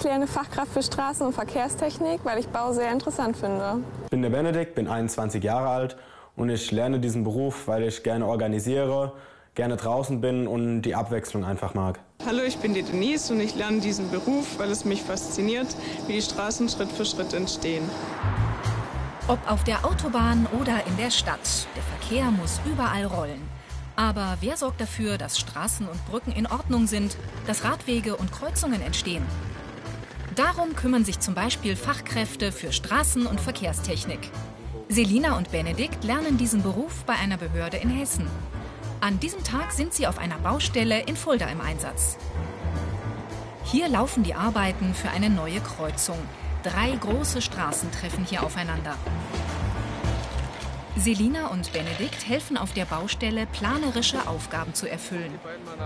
Ich lerne Fachkraft für Straßen- und Verkehrstechnik, weil ich Bau sehr interessant finde. Ich bin der Benedikt, bin 21 Jahre alt und ich lerne diesen Beruf, weil ich gerne organisiere, gerne draußen bin und die Abwechslung einfach mag. Hallo, ich bin die Denise und ich lerne diesen Beruf, weil es mich fasziniert, wie die Straßen Schritt für Schritt entstehen. Ob auf der Autobahn oder in der Stadt, der Verkehr muss überall rollen. Aber wer sorgt dafür, dass Straßen und Brücken in Ordnung sind, dass Radwege und Kreuzungen entstehen? Darum kümmern sich zum Beispiel Fachkräfte für Straßen- und Verkehrstechnik. Selina und Benedikt lernen diesen Beruf bei einer Behörde in Hessen. An diesem Tag sind sie auf einer Baustelle in Fulda im Einsatz. Hier laufen die Arbeiten für eine neue Kreuzung. Drei große Straßen treffen hier aufeinander. Selina und Benedikt helfen auf der Baustelle, planerische Aufgaben zu erfüllen.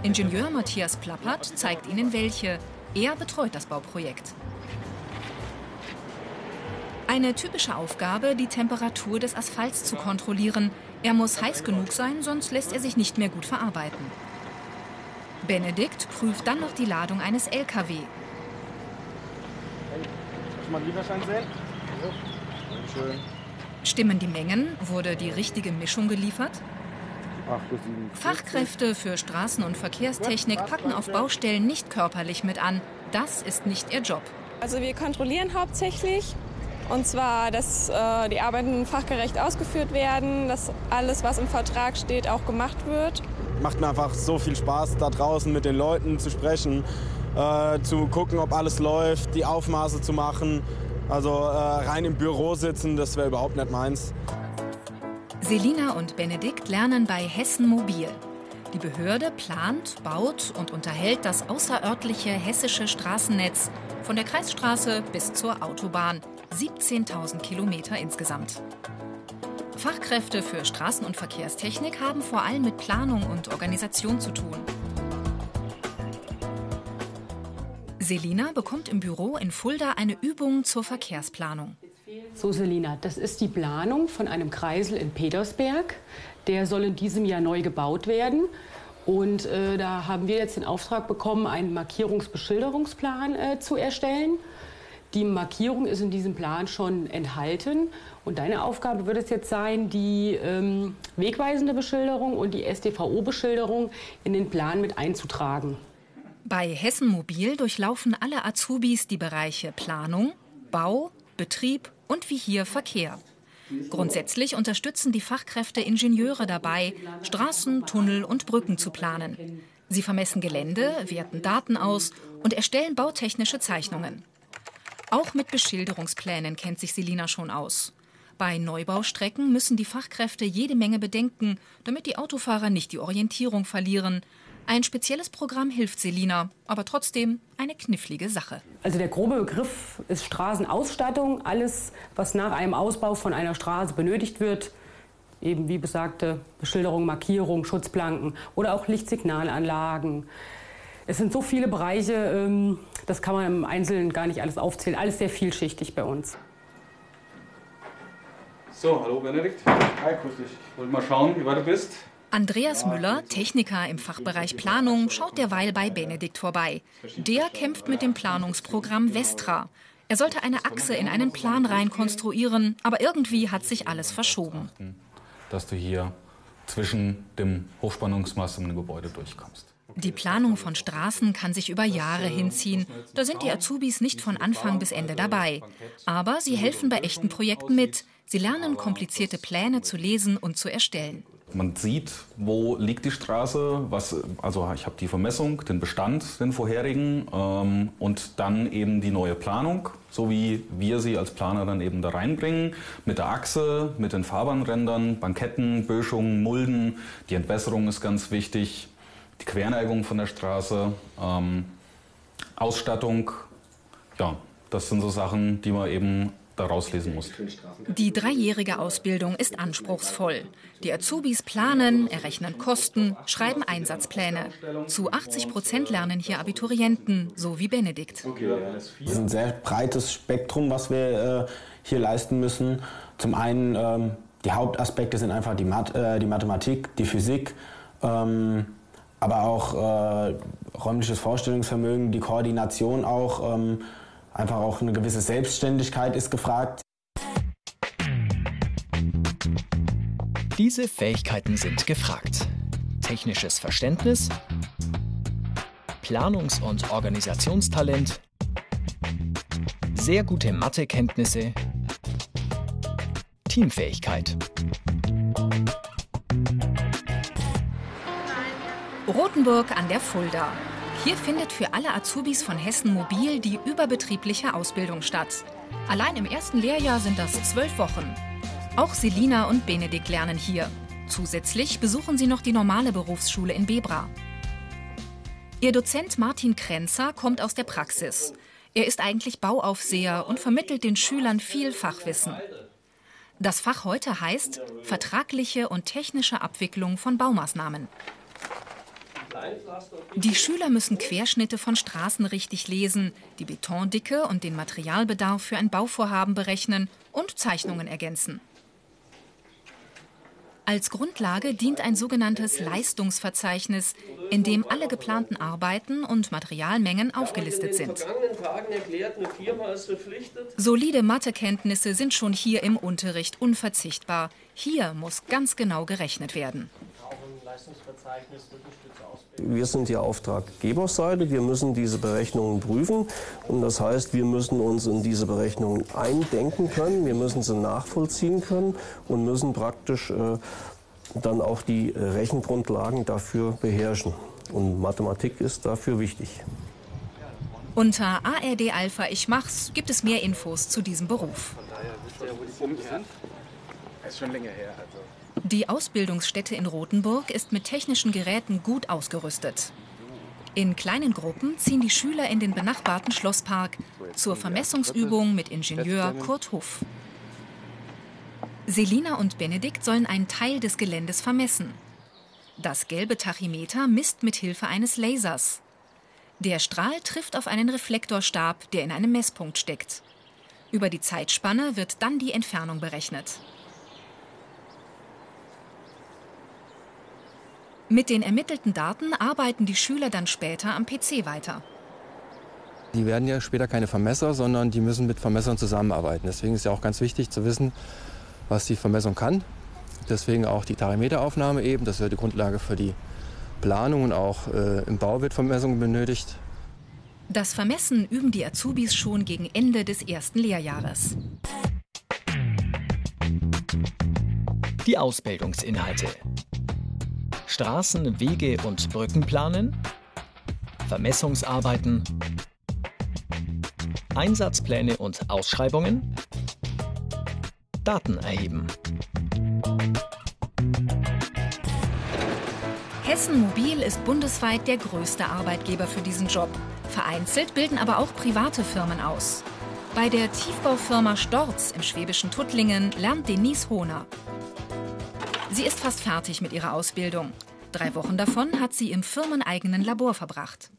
Ingenieur Matthias Plappert zeigt ihnen welche. Er betreut das Bauprojekt. Eine typische Aufgabe, die Temperatur des Asphalts zu kontrollieren. Er muss heiß genug sein, sonst lässt er sich nicht mehr gut verarbeiten. Benedikt prüft dann noch die Ladung eines LKW. Stimmen die Mengen? Wurde die richtige Mischung geliefert? Fachkräfte für Straßen- und Verkehrstechnik packen auf Baustellen nicht körperlich mit an. Das ist nicht ihr Job. Also wir kontrollieren hauptsächlich und zwar, dass äh, die Arbeiten fachgerecht ausgeführt werden, dass alles, was im Vertrag steht, auch gemacht wird. Macht mir einfach so viel Spaß, da draußen mit den Leuten zu sprechen, äh, zu gucken, ob alles läuft, die Aufmaße zu machen. Also äh, rein im Büro sitzen, das wäre überhaupt nicht meins. Selina und Benedikt lernen bei Hessen Mobil. Die Behörde plant, baut und unterhält das außerörtliche hessische Straßennetz von der Kreisstraße bis zur Autobahn. 17.000 Kilometer insgesamt. Fachkräfte für Straßen- und Verkehrstechnik haben vor allem mit Planung und Organisation zu tun. Selina bekommt im Büro in Fulda eine Übung zur Verkehrsplanung. So, Selina, das ist die Planung von einem Kreisel in Petersberg. Der soll in diesem Jahr neu gebaut werden. Und äh, da haben wir jetzt den Auftrag bekommen, einen Markierungsbeschilderungsplan äh, zu erstellen. Die Markierung ist in diesem Plan schon enthalten. Und deine Aufgabe wird es jetzt sein, die ähm, wegweisende Beschilderung und die SDVO-Beschilderung in den Plan mit einzutragen. Bei Hessen Mobil durchlaufen alle Azubis die Bereiche Planung, Bau, Betrieb und wie hier Verkehr. Grundsätzlich unterstützen die Fachkräfte Ingenieure dabei, Straßen, Tunnel und Brücken zu planen. Sie vermessen Gelände, werten Daten aus und erstellen bautechnische Zeichnungen. Auch mit Beschilderungsplänen kennt sich Selina schon aus. Bei Neubaustrecken müssen die Fachkräfte jede Menge bedenken, damit die Autofahrer nicht die Orientierung verlieren. Ein spezielles Programm hilft Selina, aber trotzdem eine knifflige Sache. Also der grobe Begriff ist Straßenausstattung. Alles, was nach einem Ausbau von einer Straße benötigt wird, eben wie besagte Beschilderung, Markierung, Schutzplanken oder auch Lichtsignalanlagen. Es sind so viele Bereiche, ähm, das kann man im Einzelnen gar nicht alles aufzählen. Alles sehr vielschichtig bei uns. So, hallo Benedikt. Hi, grüß dich. Ich wollte mal schauen, wie weit du bist. Andreas Müller, Techniker im Fachbereich Planung, schaut derweil bei Benedikt vorbei. Der kämpft mit dem Planungsprogramm Vestra. Er sollte eine Achse in einen Plan reinkonstruieren, aber irgendwie hat sich alles verschoben. Dass du hier zwischen dem Hochspannungsmast und dem Gebäude durchkommst. Die Planung von Straßen kann sich über Jahre hinziehen. Da sind die Azubis nicht von Anfang bis Ende dabei. Aber sie helfen bei echten Projekten mit. Sie lernen komplizierte Pläne zu lesen und zu erstellen. Man sieht, wo liegt die Straße, was, also ich habe die Vermessung, den Bestand, den vorherigen ähm, und dann eben die neue Planung, so wie wir sie als Planer dann eben da reinbringen, mit der Achse, mit den Fahrbahnrändern, Banketten, Böschungen, Mulden. Die Entwässerung ist ganz wichtig, die Querneigung von der Straße, ähm, Ausstattung. Ja, das sind so Sachen, die man eben daraus lesen muss. Die dreijährige Ausbildung ist anspruchsvoll. Die Azubis planen, errechnen Kosten, schreiben Einsatzpläne. Zu 80 Prozent lernen hier Abiturienten, so wie Benedikt. Es ist ein sehr breites Spektrum, was wir äh, hier leisten müssen. Zum einen, ähm, die Hauptaspekte sind einfach die, Math äh, die Mathematik, die Physik, ähm, aber auch äh, räumliches Vorstellungsvermögen, die Koordination auch. Ähm, einfach auch eine gewisse Selbstständigkeit ist gefragt. Diese Fähigkeiten sind gefragt. Technisches Verständnis, Planungs- und Organisationstalent, sehr gute Mathekenntnisse, Teamfähigkeit. Rothenburg an der Fulda. Hier findet für alle Azubis von Hessen Mobil die überbetriebliche Ausbildung statt. Allein im ersten Lehrjahr sind das zwölf Wochen. Auch Selina und Benedikt lernen hier. Zusätzlich besuchen sie noch die normale Berufsschule in Bebra. Ihr Dozent Martin Krenzer kommt aus der Praxis. Er ist eigentlich Bauaufseher und vermittelt den Schülern viel Fachwissen. Das Fach heute heißt vertragliche und technische Abwicklung von Baumaßnahmen. Die Schüler müssen Querschnitte von Straßen richtig lesen, die Betondicke und den Materialbedarf für ein Bauvorhaben berechnen und Zeichnungen ergänzen. Als Grundlage dient ein sogenanntes Leistungsverzeichnis, in dem alle geplanten Arbeiten und Materialmengen aufgelistet sind. Solide Mathekenntnisse sind schon hier im Unterricht unverzichtbar. Hier muss ganz genau gerechnet werden. Wir sind die Auftraggeberseite, wir müssen diese Berechnungen prüfen. Und das heißt, wir müssen uns in diese Berechnungen eindenken können, wir müssen sie nachvollziehen können und müssen praktisch äh, dann auch die Rechengrundlagen dafür beherrschen. Und Mathematik ist dafür wichtig. Unter ARD Alpha Ich Mach's gibt es mehr Infos zu diesem Beruf. Das ist schon länger her. Also. Die Ausbildungsstätte in Rothenburg ist mit technischen Geräten gut ausgerüstet. In kleinen Gruppen ziehen die Schüler in den benachbarten Schlosspark zur Vermessungsübung mit Ingenieur Kurt Huff. Selina und Benedikt sollen einen Teil des Geländes vermessen. Das gelbe Tachymeter misst mit Hilfe eines Lasers. Der Strahl trifft auf einen Reflektorstab, der in einem Messpunkt steckt. Über die Zeitspanne wird dann die Entfernung berechnet. Mit den ermittelten Daten arbeiten die Schüler dann später am PC weiter. Die werden ja später keine Vermesser, sondern die müssen mit Vermessern zusammenarbeiten. Deswegen ist ja auch ganz wichtig zu wissen, was die Vermessung kann. Deswegen auch die Tarimeteraufnahme eben. Das wäre die Grundlage für die Planung und auch äh, im Bau wird Vermessung benötigt. Das Vermessen üben die Azubis schon gegen Ende des ersten Lehrjahres. Die Ausbildungsinhalte. Straßen, Wege und Brücken planen, Vermessungsarbeiten, Einsatzpläne und Ausschreibungen, Daten erheben. Hessen Mobil ist bundesweit der größte Arbeitgeber für diesen Job. Vereinzelt bilden aber auch private Firmen aus. Bei der Tiefbaufirma Storz im schwäbischen Tuttlingen lernt Denise Hohner. Sie ist fast fertig mit ihrer Ausbildung. Drei Wochen davon hat sie im firmeneigenen Labor verbracht.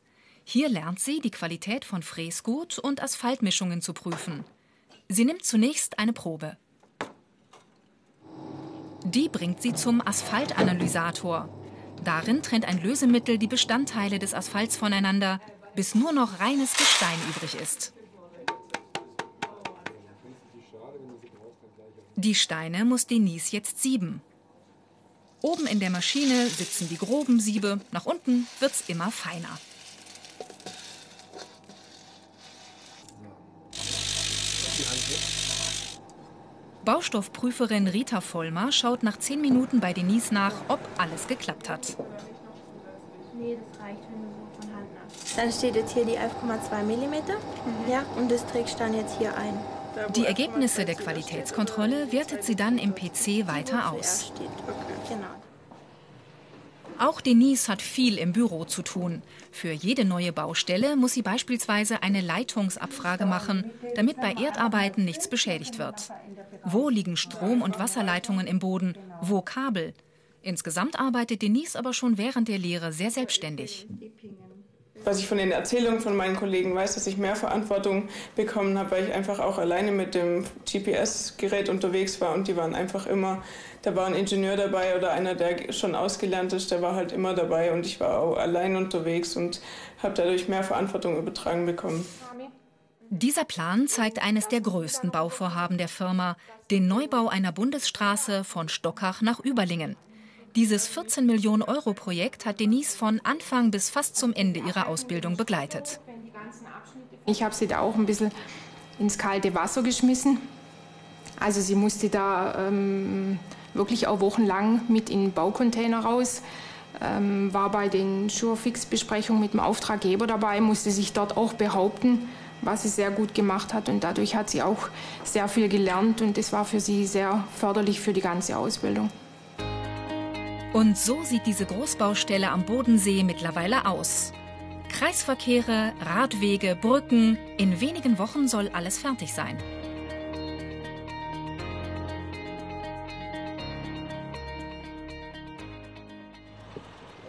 Hier lernt sie, die Qualität von Fräsgut und Asphaltmischungen zu prüfen. Sie nimmt zunächst eine Probe. Die bringt sie zum Asphaltanalysator. Darin trennt ein Lösemittel die Bestandteile des Asphalts voneinander, bis nur noch reines Gestein übrig ist. Die Steine muss Denise jetzt sieben. Oben in der Maschine sitzen die groben Siebe, nach unten wird's immer feiner. Baustoffprüferin Rita Vollmer schaut nach zehn Minuten bei Denise nach, ob alles geklappt hat. Nee, das reicht, wenn du so von Hand nach. Dann steht jetzt hier die 11,2 mm. Mhm. Ja, und das trägst dann jetzt hier ein. Die Ergebnisse der Qualitätskontrolle wertet sie dann im PC weiter aus. Auch Denise hat viel im Büro zu tun. Für jede neue Baustelle muss sie beispielsweise eine Leitungsabfrage machen, damit bei Erdarbeiten nichts beschädigt wird. Wo liegen Strom- und Wasserleitungen im Boden? Wo Kabel? Insgesamt arbeitet Denise aber schon während der Lehre sehr selbstständig. Was ich von den Erzählungen von meinen Kollegen weiß, dass ich mehr Verantwortung bekommen habe, weil ich einfach auch alleine mit dem GPS-Gerät unterwegs war und die waren einfach immer, da war ein Ingenieur dabei oder einer, der schon ausgelernt ist, der war halt immer dabei und ich war auch allein unterwegs und habe dadurch mehr Verantwortung übertragen bekommen. Dieser Plan zeigt eines der größten Bauvorhaben der Firma, den Neubau einer Bundesstraße von Stockach nach Überlingen. Dieses 14 Millionen Euro Projekt hat Denise von Anfang bis fast zum Ende ihrer Ausbildung begleitet. Ich habe sie da auch ein bisschen ins kalte Wasser geschmissen. Also sie musste da ähm, wirklich auch wochenlang mit in den Baucontainer raus, ähm, war bei den Surefix-Besprechungen mit dem Auftraggeber dabei, musste sich dort auch behaupten, was sie sehr gut gemacht hat. Und dadurch hat sie auch sehr viel gelernt und das war für sie sehr förderlich für die ganze Ausbildung. Und so sieht diese Großbaustelle am Bodensee mittlerweile aus. Kreisverkehre, Radwege, Brücken. In wenigen Wochen soll alles fertig sein.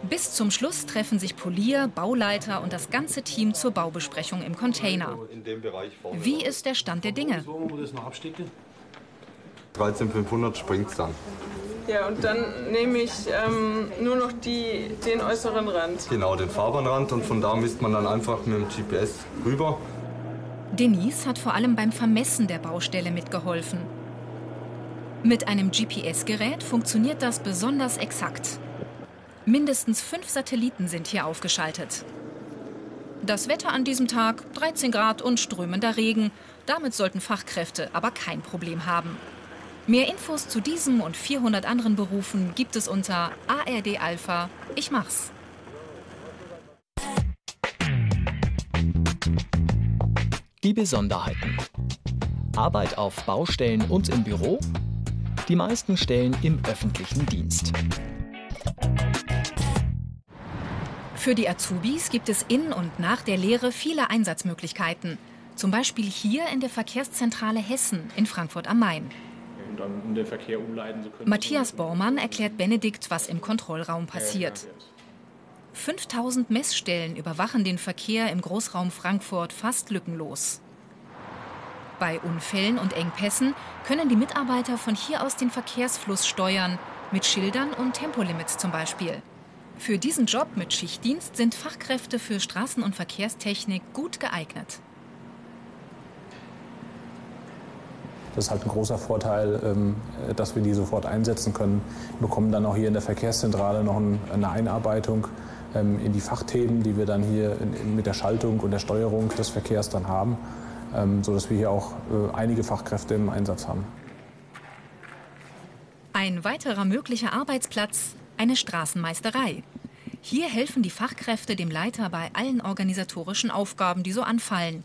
Bis zum Schluss treffen sich Polier, Bauleiter und das ganze Team zur Baubesprechung im Container. Wie ist der Stand der Dinge? 13500 springt es dann. Ja, und dann nehme ich ähm, nur noch die, den äußeren Rand. Genau, den Fahrbahnrand und von da misst man dann einfach mit dem GPS rüber. Denise hat vor allem beim Vermessen der Baustelle mitgeholfen. Mit einem GPS-Gerät funktioniert das besonders exakt. Mindestens fünf Satelliten sind hier aufgeschaltet. Das Wetter an diesem Tag 13 Grad und strömender Regen. Damit sollten Fachkräfte aber kein Problem haben. Mehr Infos zu diesem und 400 anderen Berufen gibt es unter ARD Alpha. Ich mach's. Die Besonderheiten. Arbeit auf Baustellen und im Büro. Die meisten Stellen im öffentlichen Dienst. Für die Azubis gibt es in und nach der Lehre viele Einsatzmöglichkeiten. Zum Beispiel hier in der Verkehrszentrale Hessen in Frankfurt am Main dann den Verkehr umleiten zu können. Matthias Bormann erklärt Benedikt, was im Kontrollraum passiert. 5000 Messstellen überwachen den Verkehr im Großraum Frankfurt fast lückenlos. Bei Unfällen und Engpässen können die Mitarbeiter von hier aus den Verkehrsfluss steuern, mit Schildern und Tempolimits zum Beispiel. Für diesen Job mit Schichtdienst sind Fachkräfte für Straßen- und Verkehrstechnik gut geeignet. Das ist halt ein großer Vorteil, ähm, dass wir die sofort einsetzen können. Wir bekommen dann auch hier in der Verkehrszentrale noch eine Einarbeitung ähm, in die Fachthemen, die wir dann hier mit der Schaltung und der Steuerung des Verkehrs dann haben, ähm, sodass wir hier auch äh, einige Fachkräfte im Einsatz haben. Ein weiterer möglicher Arbeitsplatz, eine Straßenmeisterei. Hier helfen die Fachkräfte dem Leiter bei allen organisatorischen Aufgaben, die so anfallen.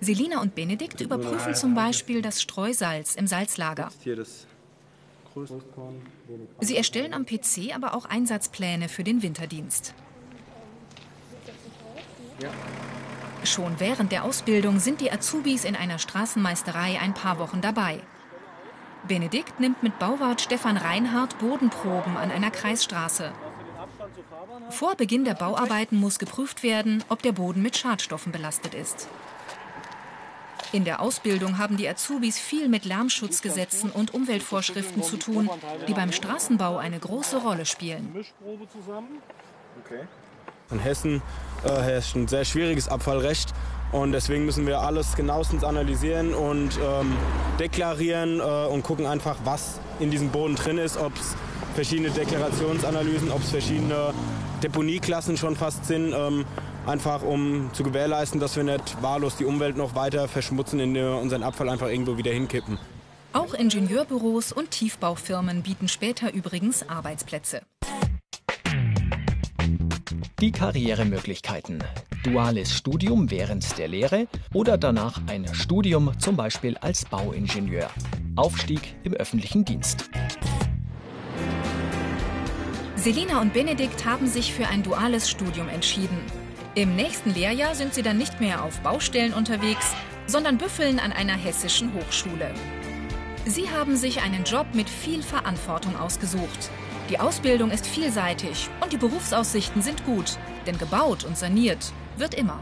Selina und Benedikt überprüfen zum Beispiel das Streusalz im Salzlager. Sie erstellen am PC aber auch Einsatzpläne für den Winterdienst. Schon während der Ausbildung sind die Azubis in einer Straßenmeisterei ein paar Wochen dabei. Benedikt nimmt mit Bauwart Stefan Reinhardt Bodenproben an einer Kreisstraße. Vor Beginn der Bauarbeiten muss geprüft werden, ob der Boden mit Schadstoffen belastet ist. In der Ausbildung haben die Azubis viel mit Lärmschutzgesetzen und Umweltvorschriften zu tun, die beim Straßenbau eine große Rolle spielen. In Hessen äh, herrscht ein sehr schwieriges Abfallrecht und deswegen müssen wir alles genauestens analysieren und ähm, deklarieren äh, und gucken einfach, was in diesem Boden drin ist, ob es verschiedene Deklarationsanalysen, ob es verschiedene Deponieklassen schon fast sind. Ähm, einfach um zu gewährleisten, dass wir nicht wahllos die Umwelt noch weiter verschmutzen, indem wir unseren Abfall einfach irgendwo wieder hinkippen. Auch Ingenieurbüros und Tiefbaufirmen bieten später übrigens Arbeitsplätze. Die Karrieremöglichkeiten. Duales Studium während der Lehre oder danach ein Studium zum Beispiel als Bauingenieur. Aufstieg im öffentlichen Dienst. Selina und Benedikt haben sich für ein duales Studium entschieden. Im nächsten Lehrjahr sind sie dann nicht mehr auf Baustellen unterwegs, sondern büffeln an einer hessischen Hochschule. Sie haben sich einen Job mit viel Verantwortung ausgesucht. Die Ausbildung ist vielseitig und die Berufsaussichten sind gut, denn gebaut und saniert Wird immer.